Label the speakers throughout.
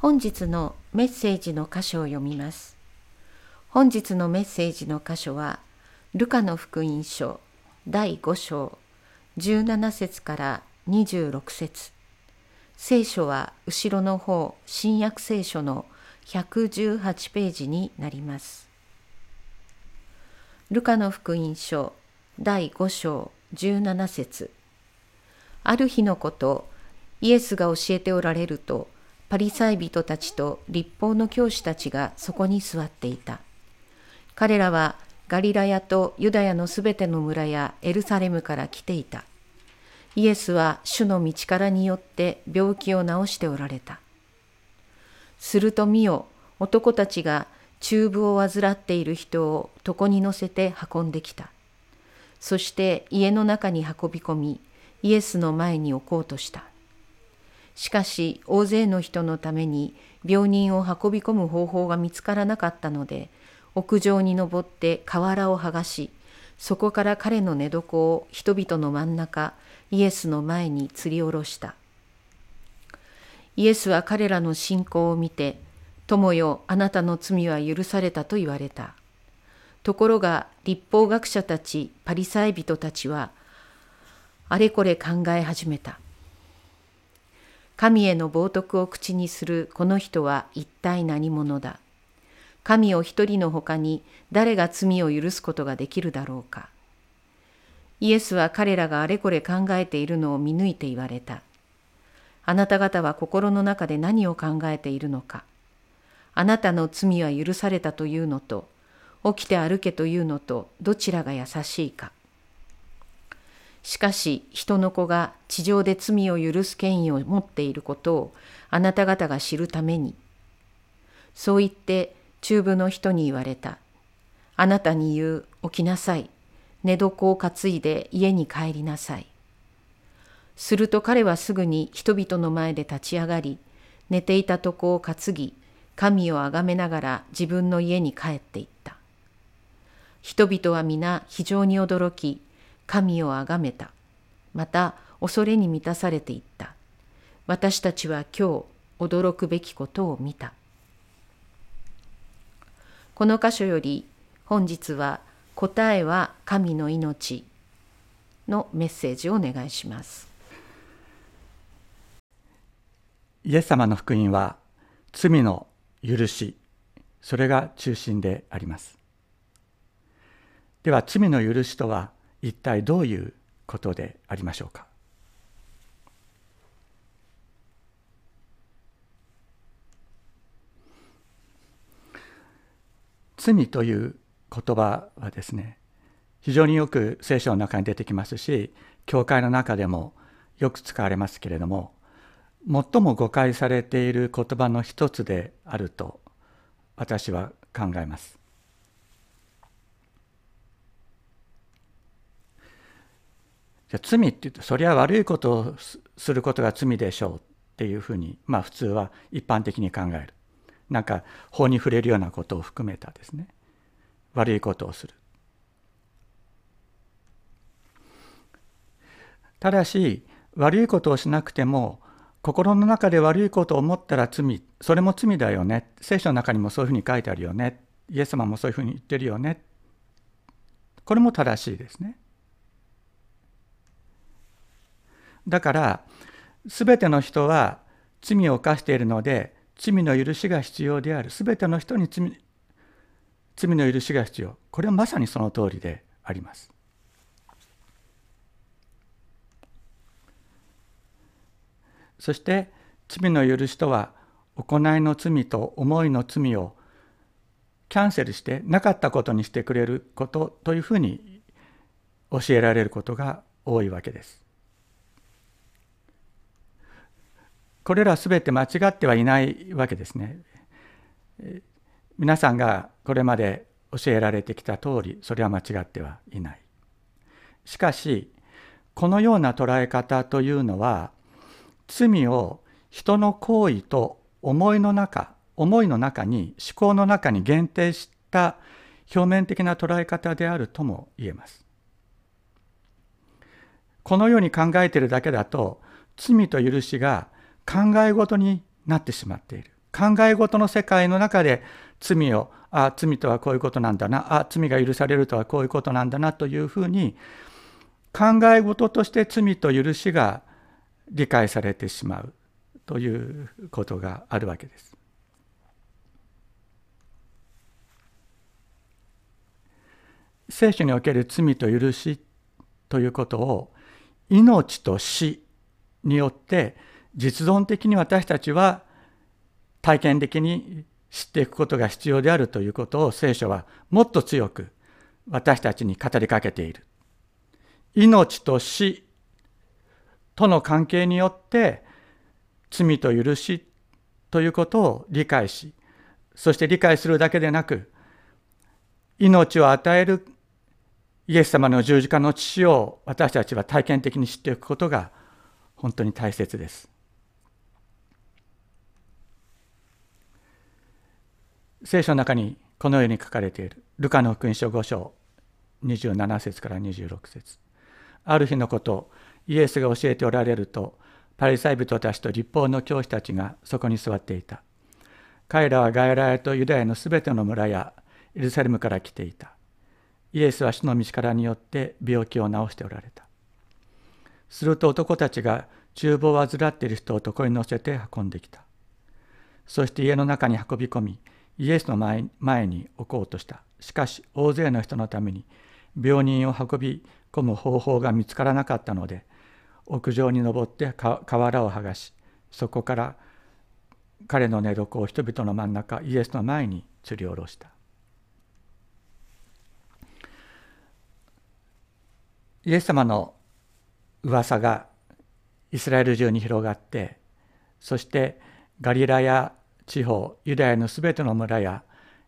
Speaker 1: 本日のメッセージの箇所を読みます。本日のメッセージの箇所は、ルカの福音書第5章17節から26節聖書は後ろの方、新約聖書の118ページになります。ルカの福音書第5章17節ある日のこと、イエスが教えておられると、パリサイ人たちと立法の教師たちがそこに座っていた。彼らはガリラヤとユダヤのすべての村やエルサレムから来ていた。イエスは主の道からによって病気を治しておられた。すると見よ、男たちが中部を患っている人を床に乗せて運んできた。そして家の中に運び込み、イエスの前に置こうとした。しかし大勢の人のために病人を運び込む方法が見つからなかったので、屋上に登って瓦を剥がし、そこから彼の寝床を人々の真ん中、イエスの前に吊り下ろした。イエスは彼らの信仰を見て、友よ、あなたの罪は許されたと言われた。ところが立法学者たち、パリサイ人たちは、あれこれ考え始めた。神への冒涜を口にするこの人は一体何者だ？神を一人のほかに誰が罪を許すことができるだろうか？イエスは彼らがあれこれ考えているのを見抜いて言われた。あなた方は心の中で何を考えているのか？あなたの罪は許されたというのと、起きて歩けというのとどちらが優しいか？しかし人の子が地上で罪を許す権威を持っていることをあなた方が知るために。そう言って中部の人に言われた。あなたに言う、起きなさい。寝床を担いで家に帰りなさい。すると彼はすぐに人々の前で立ち上がり、寝ていた床を担ぎ、神をあがめながら自分の家に帰っていった。人々は皆非常に驚き、神をあがめた。また恐れに満たされていった。私たちは今日驚くべきことを見た。この箇所より本日は答えは神の命のメッセージをお願いします。
Speaker 2: イエス様の福音は罪の許し、それが中心であります。では罪の許しとは一体どういうことでありましょうか？罪という言葉はですね非常によく聖書の中に出てきますし教会の中でもよく使われますけれども最も誤解されている言葉の一つであると私は考えます。じゃ罪って言うとそりゃ悪いことをすることが罪でしょうっていうふうにまあ普通は一般的に考える。なんか法に触れるようなことを含めたですね。悪いことをするただし悪いことをしなくても心の中で悪いことを思ったら罪それも罪だよね。聖書の中にもそういうふうに書いてあるよね。イエス様もそういうふうに言ってるよね。これも正しいですね。だから全ての人は罪を犯しているので罪の許しが必要である。全ての人に罪罪の許しが必要。これはまさにその通りであります。そして罪の許しとは行いの罪と思いの罪をキャンセルしてなかったことにしてくれることというふうに教えられることが多いわけです。これらすべて間違ってはいないわけですね。皆さんがこれまで教えられてきた通りそれは間違ってはいない。しかしこのような捉え方というのは罪を人の行為と思いの中思いの中に思考の中に限定した表面的な捉え方であるとも言えます。このように考えているだけだと罪と許しが考え事になってしまっている考え事の世界の中で罪をあ罪とはこういうことなんだなあ罪が許されるとはこういうことなんだなというふうに考え事として罪と許しが理解されてしまうということがあるわけです。聖書における罪と許しということを命と死によって実存的に私たちは体験的に知っていくことが必要であるということを聖書はもっと強く私たちに語りかけている。命と死との関係によって罪と許しということを理解しそして理解するだけでなく命を与えるイエス様の十字架の父を私たちは体験的に知っていくことが本当に大切です。聖書の中にこのように書かれている。ルカの福音書5章。27節から26節。ある日のことイエスが教えておられるとパリサイ人たちと立法の教師たちがそこに座っていた。彼らは外来とユダヤのすべての村やエルサレムから来ていた。イエスは主の道からによって病気を治しておられた。すると男たちが厨房を患っている人を床に乗せて運んできた。そして家の中に運び込み、イエスの前前に置こうとした。しかし大勢の人のために病人を運び込む方法が見つからなかったので、屋上に登って瓦を剥がし、そこから彼の寝床を人々の真ん中、イエスの前に吊り下ろした。イエス様の噂がイスラエル中に広がってそしてガリラヤ地方ユダヤのすべての村や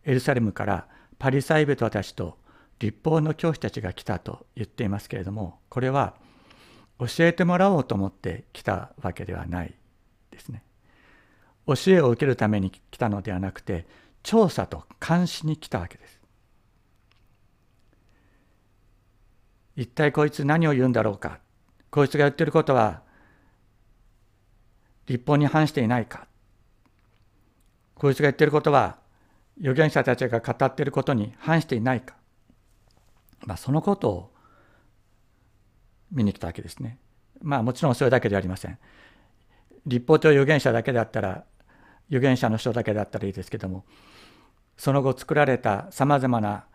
Speaker 2: エルサレムからパリサイ人たちと立法の教師たちが来たと言っていますけれどもこれは教えてもらおうと思って来たわけではないですね。教えを受けるために来たのではなくて調査と監視に来たわけです。一体こいつ何を言うんだろうかこいつが言ってることは立法に反していないかこいつが言ってることは預言者たちが語っていることに反していないか、まあ、そのことを見に来たわけですね。まあもちろんそれだけではありません。立法と預言者だけだったら預言者の人だけだったらいいですけどもその後作られたさまざまな、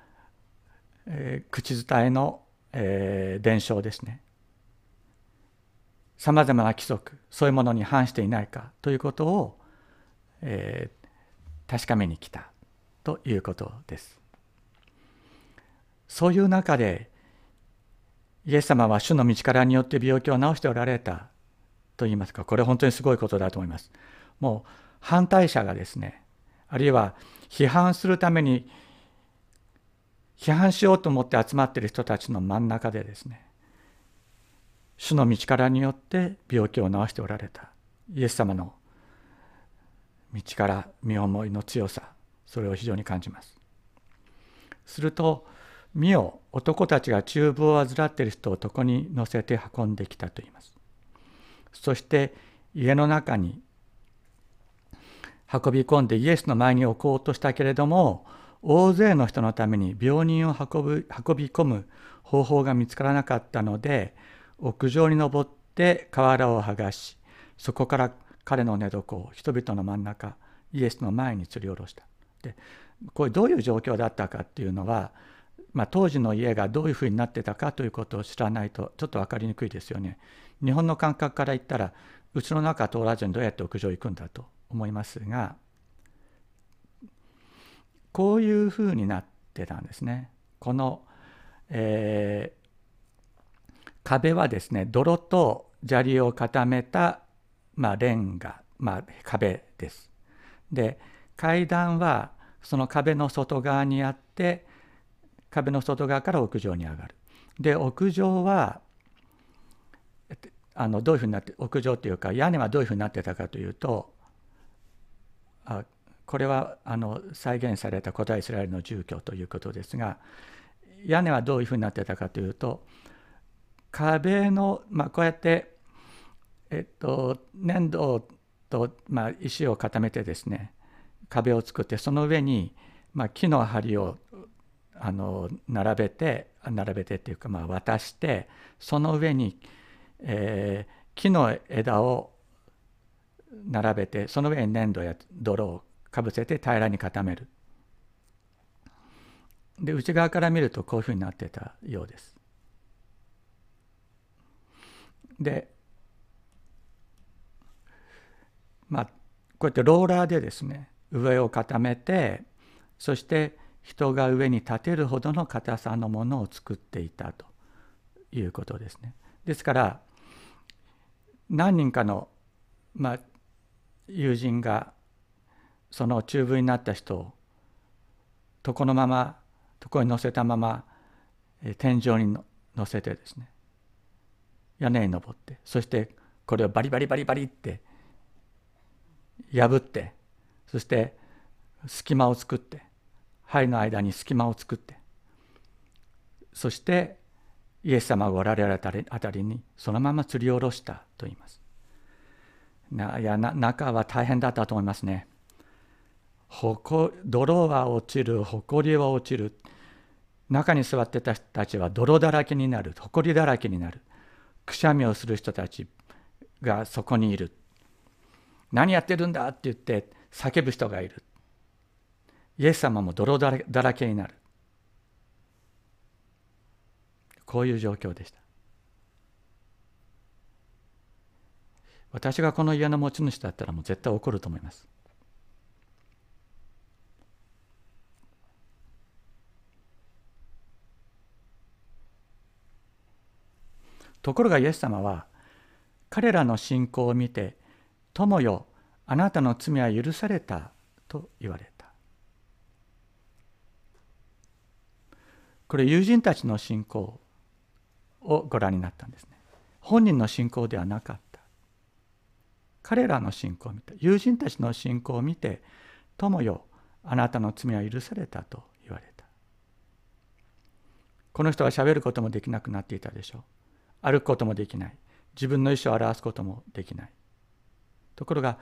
Speaker 2: えー、口伝えのえー、伝承ですねさまざまな規則そういうものに反していないかということを、えー、確かめに来たということです。そういう中でイエス様は主の道からによって病気を治しておられたと言いますかこれ本当にすごいことだと思います。もう反対者がですねあるいは批判するために批判しようと思って集まっている人たちの真ん中でですね主の道からによって病気を治しておられたイエス様の道から身思いの強さそれを非常に感じます。すると「見よ男たちが厨房を患っている人を床に乗せて運んできた」と言います。そして家の中に運び込んでイエスの前に置こうとしたけれども大勢の人のために病人を運ぶ運び込む方法が見つからなかったので屋上に登って瓦を剥がしそこから彼の寝床を人々の真ん中イエスの前に吊り下ろした。でこれどういう状況だったかっていうのは、まあ、当時の家がどういうふうになってたかということを知らないとちょっと分かりにくいですよね。日本の感覚から言ったらうちの中通らずにどうやって屋上行くんだと思いますがこういうふうになってたんですね。この、えー、壁はですね泥と砂利を固めた、まあ、レンガ、まあ、壁です。で階段はその壁の外側にあって壁の外側から屋上に上がる。で屋上はあのどういうふうになって屋上というか屋根はどういうふうになってたかというとあこれはあの再現された古代イスラエルの住居ということですが屋根はどういうふうになってたかというと壁の、まあ、こうやって、えっと、粘土と、まあ、石を固めてですね壁を作ってその上に、まあ、木の梁をあの並べて並べてっていうか、まあ、渡してその上に、えー、木の枝を並べてその上に粘土や泥をかぶせて平らに固める。で内側から見るとこういうふうになってたようです。でまあこうやってローラーでですね上を固めてそして人が上に立てるほどの硬さのものを作っていたということですね。ですから何人かの、まあ、友人がその中部になった人を床のまま床に乗せたまま天井に乗せてですね屋根に登ってそしてこれをバリバリバリバリって破ってそして隙間を作って針の間に隙間を作ってそしてイエス様がおられるあたりあたりにそのまま吊り下ろしたと言います。ないや中は大変だったと思いますね。ほこ泥は落ちる埃は落ちる中に座ってた人たちは泥だらけになる埃だらけになるくしゃみをする人たちがそこにいる何やってるんだって言って叫ぶ人がいる。イエス様も泥だらけになる。こういう状況でした。私がこの家の持ち主だったらもう絶対怒ると思います。ところがイエス様は彼らの信仰を見て「友よあなたの罪は許された」と言われた。これ友人たちの信仰をご覧になったんですね。本人の信仰ではなかった。彼らの信仰を見て友人たちの信仰を見て「友よあなたの罪は許された」と言われた。この人はしゃべることもできなくなっていたでしょう。歩くこともできない。自分の意思を表すこともできない。ところが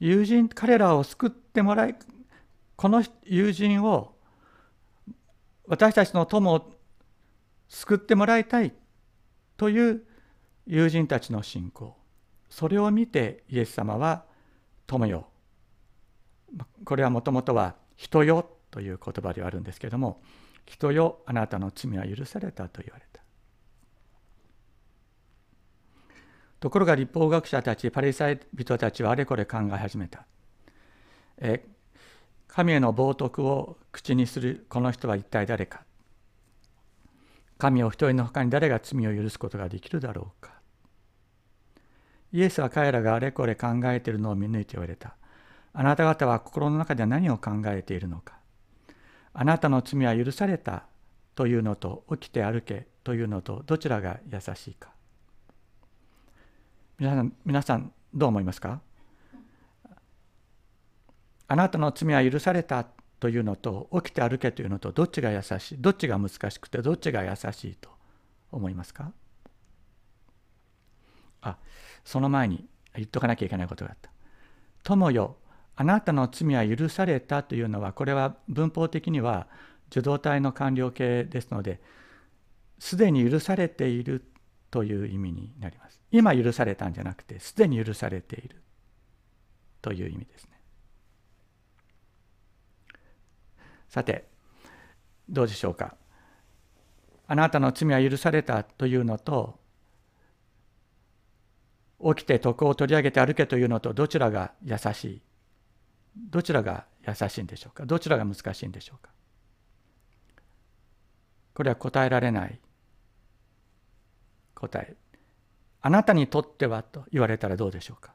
Speaker 2: 友人彼らを救ってもらいこの友人を私たちの友を救ってもらいたいという友人たちの信仰それを見てイエス様は「友よ」これはもともとは「人よ」という言葉ではあるんですけれども「人よあなたの罪は許された」と言われた。ところが立法学者たちパリサイ人たちはあれこれ考え始めた。え神への冒涜を口にするこの人は一体誰か神を一人の他に誰が罪を許すことができるだろうかイエスは彼らがあれこれ考えているのを見抜いて言われた。あなた方は心の中で何を考えているのか。あなたの罪は許されたというのと起きて歩けというのとどちらが優しいか。皆さん皆さんどう思いますか？あなたの罪は許されたというのと起きて歩けというのとどっちが優しい？どっちが難しくてどっちが優しいと思いますか？あその前に言っとかなきゃいけないことがあった。友よあなたの罪は許されたというのはこれは文法的には受動体の完了形ですのですでに許されているという意味になります。今許されたんじゃなくてすでに許されている。という意味ですね。さてどうでしょうか。あなたの罪は許されたというのと起きて徳を取り上げて歩けというのとどちらが優しい？どちらが優しいんでしょうか？どちらが難しいんでしょうか？これは答えられない答えあなたにとってはと言われたらどうでしょうか？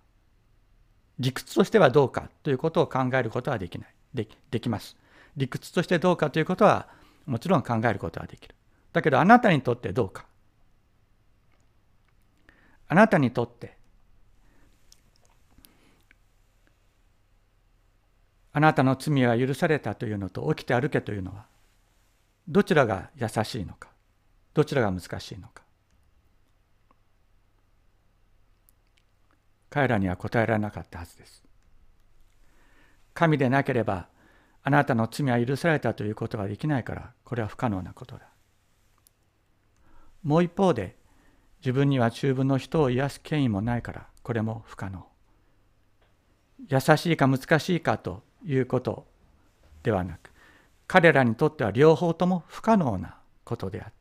Speaker 2: 理屈としてはどうか？ということを考えることはできない。でできます。理屈としてどうかということはもちろん考えることはできる。だけどあなたにとってどうか？あなたにとってあなたの罪は許されたというのと起きて歩けというのはどちらが優しいのか？どちらが難しいのか？彼らには答えられなかったはずです。神でなければあなたの罪は許されたということができないからこれは不可能なことだ。もう一方で自分には中分の人を癒す権威もないからこれも不可能。優しいか難しいかということではなく彼らにとっては両方とも不可能なことであった。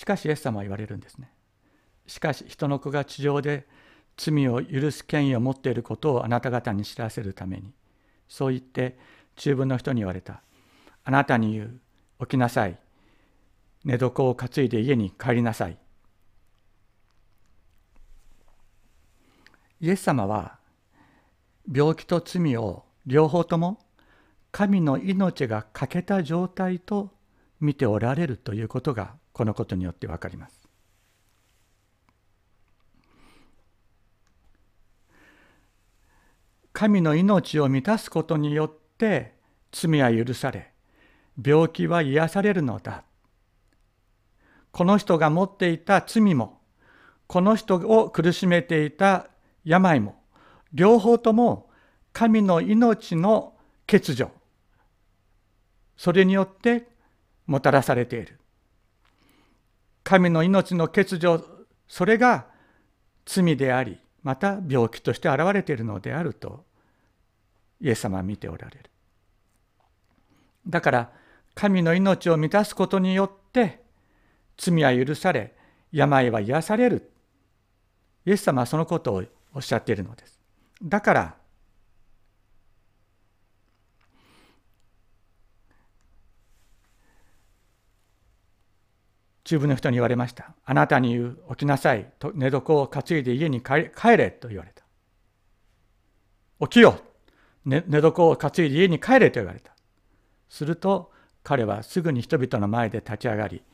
Speaker 2: しかしイエス様は言われるんですね。しかし人の子が地上で罪を許す権威を持っていることをあなた方に知らせるためにそう言って中文の人に言われた。あなたに言う起きなさい。寝床を担いで家に帰りなさい。イエス様は病気と罪を両方とも神の命が欠けた状態と見ておられるということがこのことによって分かります。神の命を満たすことによって罪は許され病気は癒されるのだ。この人が持っていた罪もこの人を苦しめていた病も両方とも神の命の欠如。それによってもたらされている。神の命の欠如それが罪でありまた病気として現れているのであるとイエス様は見ておられる。だから神の命を満たすことによって罪は許され病は癒される。イエス様はそのことをおっしゃっているのです。だから中部の人に言われました。あなたに言う起きなさい。と寝床を担いで家に帰れと言われた。起きよ、寝床を担いで家に帰れと言われた。すると彼はすぐに人々の前で立ち上がり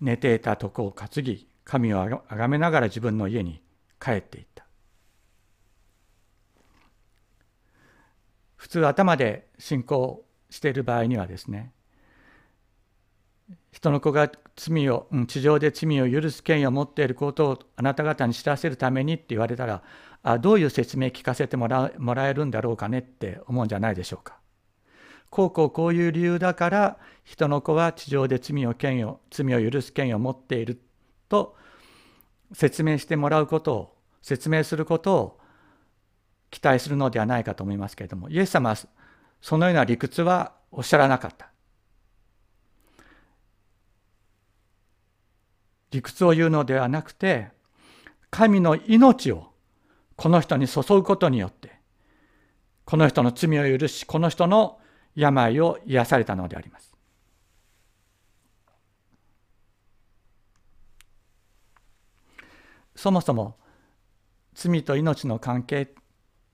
Speaker 2: 寝ていた床を担ぎ神をあがめながら自分の家に帰っていった。普通頭で信仰している場合にはですね人の子が罪を地上で罪を許す権威を持っていることをあなた方に知らせるためにって言われたらあどういう説明聞かせてもらもらえるんだろうかねって思うんじゃないでしょうか。こうこうこういう理由だから人の子は地上で罪を権威を罪を許す権威を持っていると説明してもらうことを説明することを期待するのではないかと思いますけれどもイエス様はそのような理屈はおっしゃらなかった。理屈を言うのではなくて神の命をこの人に注ぐことによってこの人の罪を許しこの人の病を癒されたのであります。そもそも罪と命の関係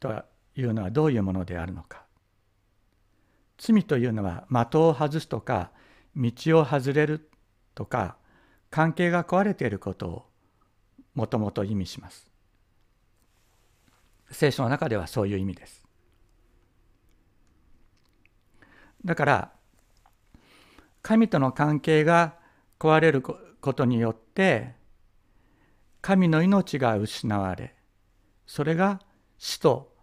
Speaker 2: というのはどういうものであるのか。罪というのは的を外すとか道を外れるとか関係が壊れていることをもともと意味します。聖書の中ではそういう意味です。だから神との関係が壊れることによって神の命が失われそれが死と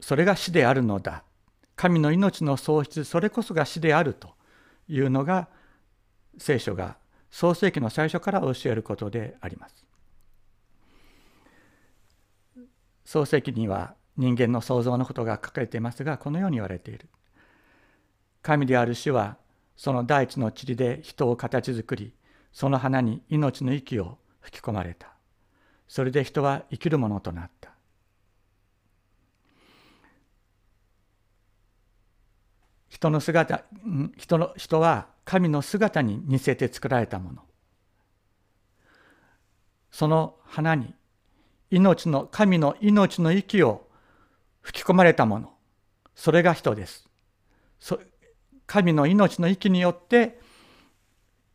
Speaker 2: それが死であるのだ神の命の喪失それこそが死であるというのが聖書が創世記の最初から教えることであります。創世記には人間の創造のことが書かれていますがこのように言われている。神である主はその大地の塵で人を形作りその花に命の息を吹き込まれた。それで人は生きるものとなった。人の姿人の人は神の姿に似せて作られたもの。その花に命の神の命の息を吹き込まれたもの。それが人です。神の命の息によって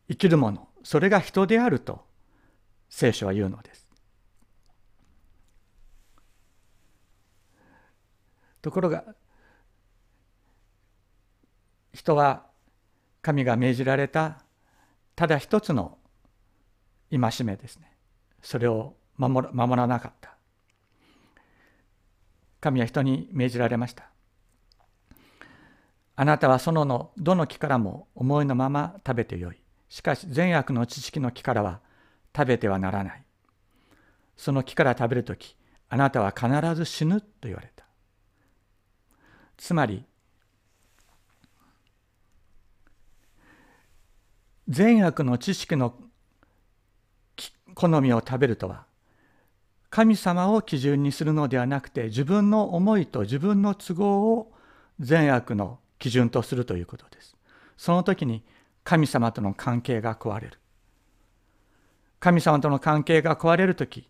Speaker 2: 生きるもの。それが人であると聖書は言うのです。ところが人は神が命じられたただ一つの戒めですね。それを守らなかった。神は人に命じられました。あなたは園のどの木からも思いのまま食べてよい。しかし善悪の知識の木からは食べてはならない。その木から食べるときあなたは必ず死ぬと言われた。つまり善悪の知識の好みを食べるとは神様を基準にするのではなくて自分の思いと自分の都合を善悪の基準とするということです。その時に神様との関係が壊れる。神様との関係が壊れる時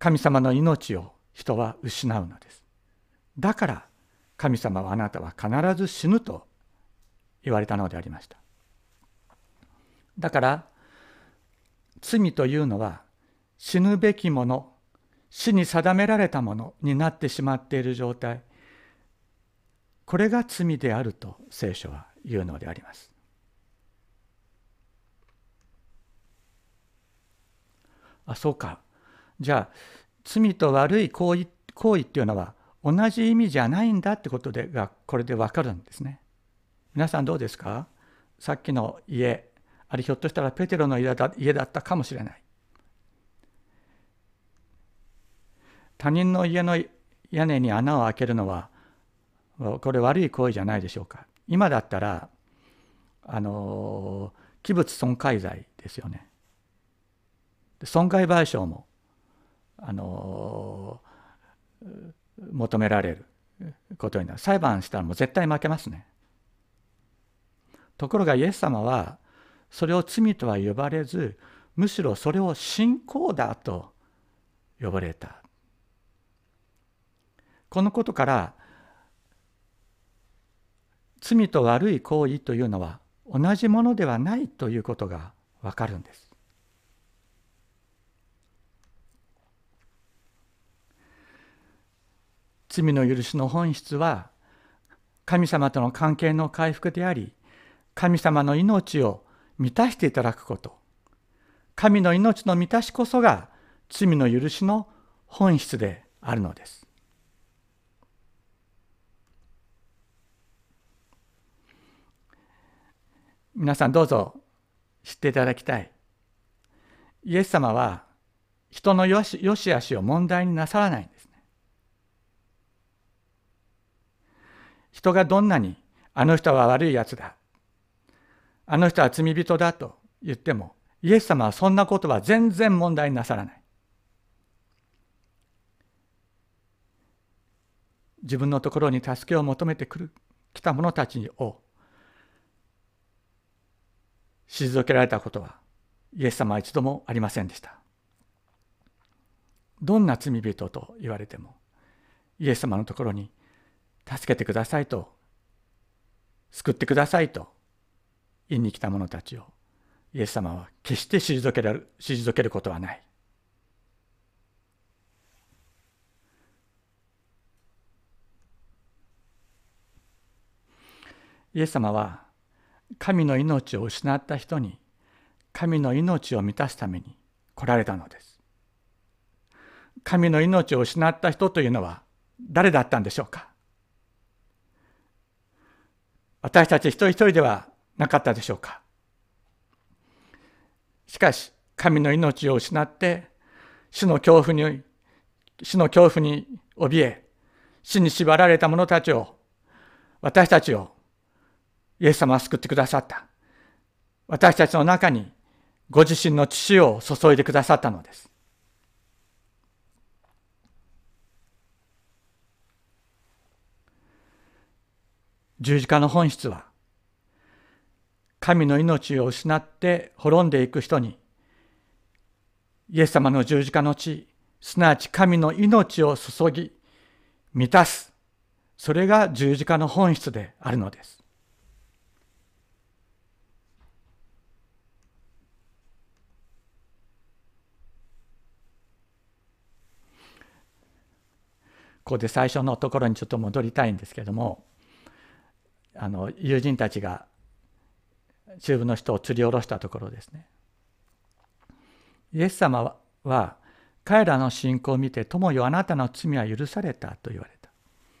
Speaker 2: 神様の命を人は失うのです。だから神様はあなたは必ず死ぬと言われたのでありました。だから罪というのは死ぬべきもの死に定められたものになってしまっている状態これが罪であると聖書は言うのであります。あそうかじゃあ罪と悪い行為行為っていうのは同じ意味じゃないんだってことでがこれで分かるんですね。皆さんどうですか？さっきの家あれひょっとしたらペテロの家だ家だったかもしれない。他人の家の屋根に穴を開けるのはこれ悪い行為じゃないでしょうか。今だったらあの器物損壊罪ですよね。損害賠償もあの求められることになる裁判したらもう絶対負けますね。ところがイエス様はそれを罪とは呼ばれずむしろそれを信仰だと呼ばれたこのことから罪と悪い行為というのは同じものではないということがわかるんです。罪の許しの本質は神様との関係の回復であり神様の命を満たしていただくこと。神の命の満たしこそが罪の許しの本質であるのです。皆さんどうぞ知っていただきたい。イエス様は人のよしよし悪しを問題になさらないんですね。人がどんなにあの人は悪いやつだ。あの人は罪人だと言ってもイエス様はそんなことは全然問題なさらない。自分のところに助けを求めてくる来た者たちを退けられたことはイエス様は一度もありませんでした。どんな罪人と言われてもイエス様のところに助けてくださいと救ってくださいと院に来た者たちをイエス様は決して退ける退けることはない。イエス様は神の命を失った人に神の命を満たすために来られたのです。神の命を失った人というのは誰だったんでしょうか私たち一人一人ではなかったでしょうか？しかし神の命を失って死の恐怖に死の恐怖に怯え死に縛られた者たちを私たちをイエス様は救ってくださった。私たちの中にご自身の血を注いでくださったのです。十字架の本質は神の命を失って滅んでいく人にイエス様の十字架の地すなわち神の命を注ぎ満たす。それが十字架の本質であるのです。ここで最初のところにちょっと戻りたいんですけどもあの友人たちが中部の人を釣り下ろしたところですね。イエス様は彼らの信仰を見て友よあなたの罪は許されたと言われた。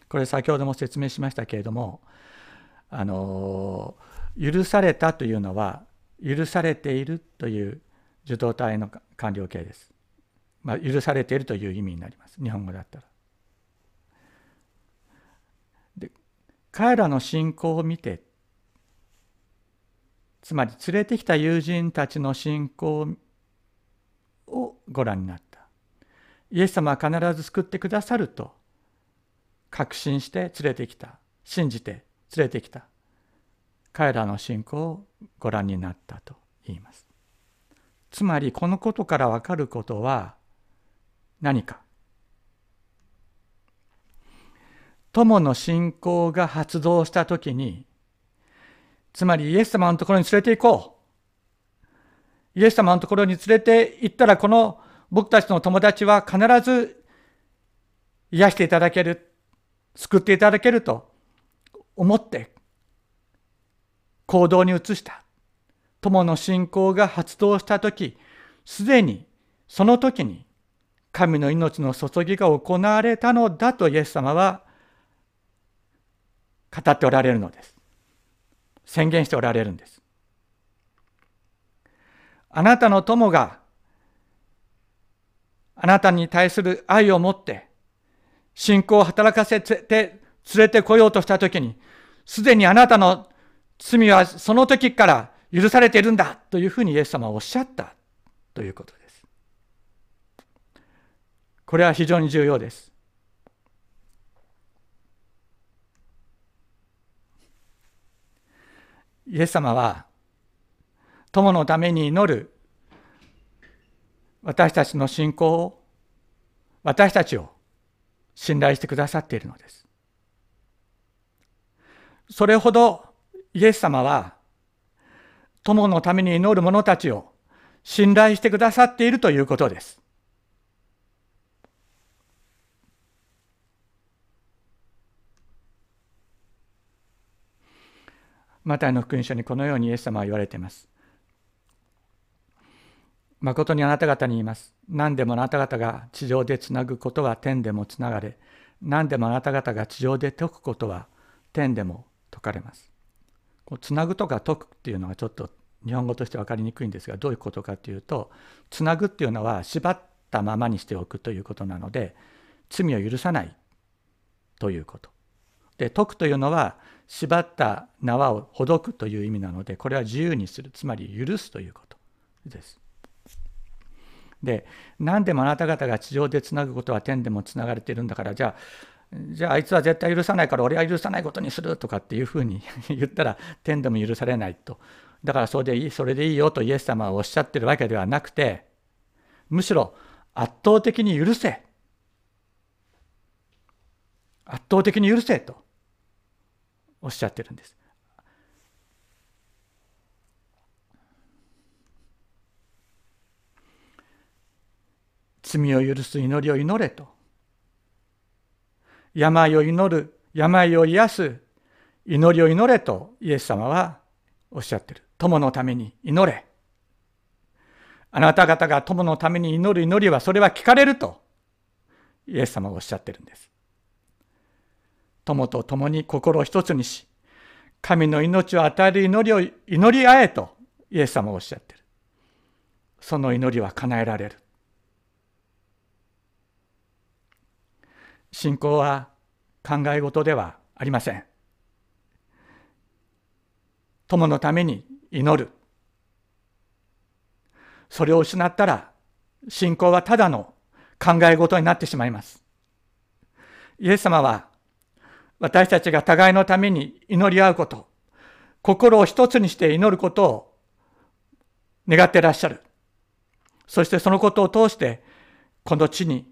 Speaker 2: これ先ほども説明しましたけれどもあの許されたというのは許されているという受動体の完了形です、まあ、許されているという意味になります。日本語だったら。で彼らの信仰を見てつまり連れてきた友人たちの信仰をご覧になった。イエス様は必ず救ってくださると確信して連れてきた。信じて連れてきた。彼らの信仰をご覧になったと言います。つまりこのことからわかることは何か。友の信仰が発動した時につまりイエス様のところに連れて行こうイエス様のところに連れて行ったらこの僕たちの友達は必ず癒していただける、救っていただけると思って行動に移した。友の信仰が発動した時、すでにその時に神の命の注ぎが行われたのだとイエス様は語っておられるのです。宣言しておられるんです。あなたの友があなたに対する愛を持って、信仰を働かせて連れてこようとしたときに、すでにあなたの罪はその時から許されているんだというふうにイエス様はおっしゃったということです。これは非常に重要です。イエス様は友のために祈る私たちの信仰を、私たちを信頼してくださっているのです。それほどイエス様は、友のために祈る者たちを信頼してくださっているということです。マタイの福音書にこのようにイエス様は言われています。誠にあなた方に言います。何でもあなた方が地上でつなぐことは天でもつながれ、何でもあなた方が地上で解くことは天でも解かれます。こうつなぐとか解くっていうのはちょっと日本語として分かりにくいんですがどういうことかというとつなぐっていうのは縛ったままにしておくということなので罪を許さないということ。で解くというのは縛った縄をほどくという意味なのでこれは自由にする。つまり許すということ。です。で何でもあなた方が地上でつなぐことは天でもつながれているんだからじゃあじゃああいつは絶対許さないから俺は許さないことにするとかっていうふうに 言ったら天でも許されないと。だからそれでいいそれでいいよとイエス様はおっしゃってるわけではなくてむしろ圧倒的に許せ。圧倒的に許せと。おっしゃってるんです罪を許す祈りを祈れと。病を祈る、病を癒す祈りを祈れとイエス様はおっしゃってる。友のために祈れ。あなた方が友のために祈る祈りはそれは聞かれるとイエス様はおっしゃってるんです。友と共に心を一つにし、神の命を与える祈りを祈り合えとイエス様はおっしゃってる。その祈りは叶えられる。信仰は考え事ではありません。友のために祈る。それを失ったら信仰はただの考え事になってしまいます。イエス様は私たちが互いのために祈り合うこと、心を一つにして祈ることを願ってらっしゃる。そしてそのことを通してこの地に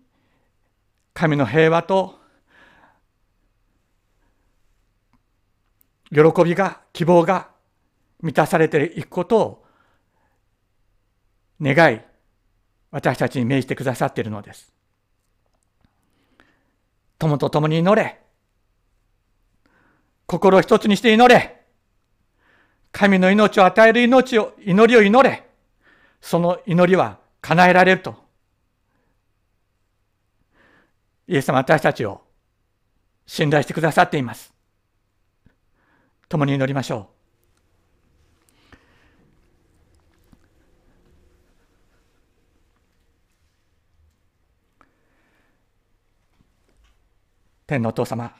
Speaker 2: 神の平和と喜びが希望が満たされていくことを願い私たちに命じてくださっているのです。友と共に祈れ。心を一つにして祈れ。神の命を与える命を、祈りを祈れ。その祈りは叶えられると。イエス様私たちを信頼してくださっています。共に祈りましょう。天のお父様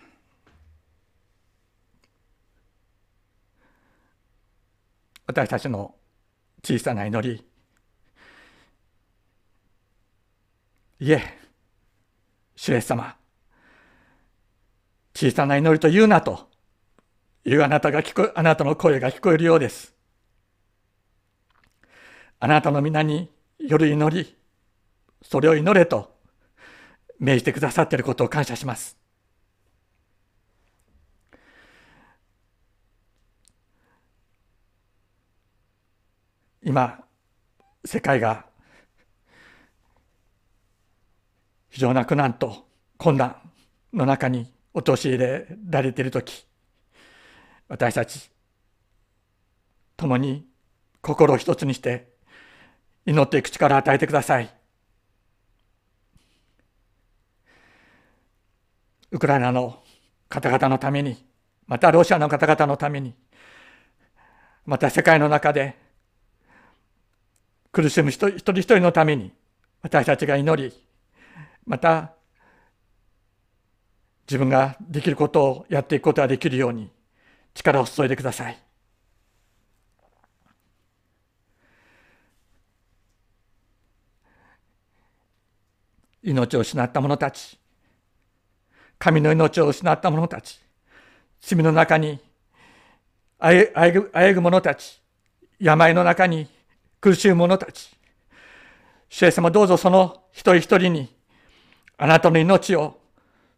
Speaker 2: 私たちの小さな祈り。いえ主イエス様小さな祈りと言うなというあなたが聞こあなたの声が聞こえるようです。あなたの皆による祈りそれを祈れと命じてくださっていることを感謝します。今世界が非常な苦難と困難の中に陥れられている時私たち共に心を一つにして祈っていく力を与えてください。ウクライナの方々のためにまたロシアの方々のためにまた世界の中で苦しむ人一人一人のために私たちが祈りまた自分ができることをやっていくことができるように力を注いでください。命を失った者たち神の命を失った者たち罪の中にあえぐあえぐ者たち病の中に苦しむ者たち。主イエス様どうぞその一人一人にあなたの命を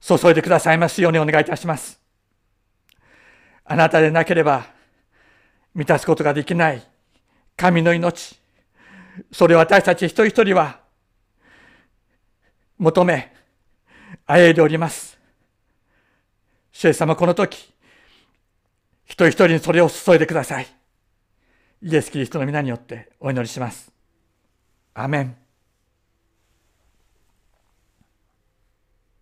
Speaker 2: 注いでくださいますようにお願いいたします。あなたでなければ満たすことができない神の命。それを私たち一人一人は求め、あえいでおります。主イ様この時、一人一人にそれを注いでください。イエス・キリストの皆によってお祈りします。アメン。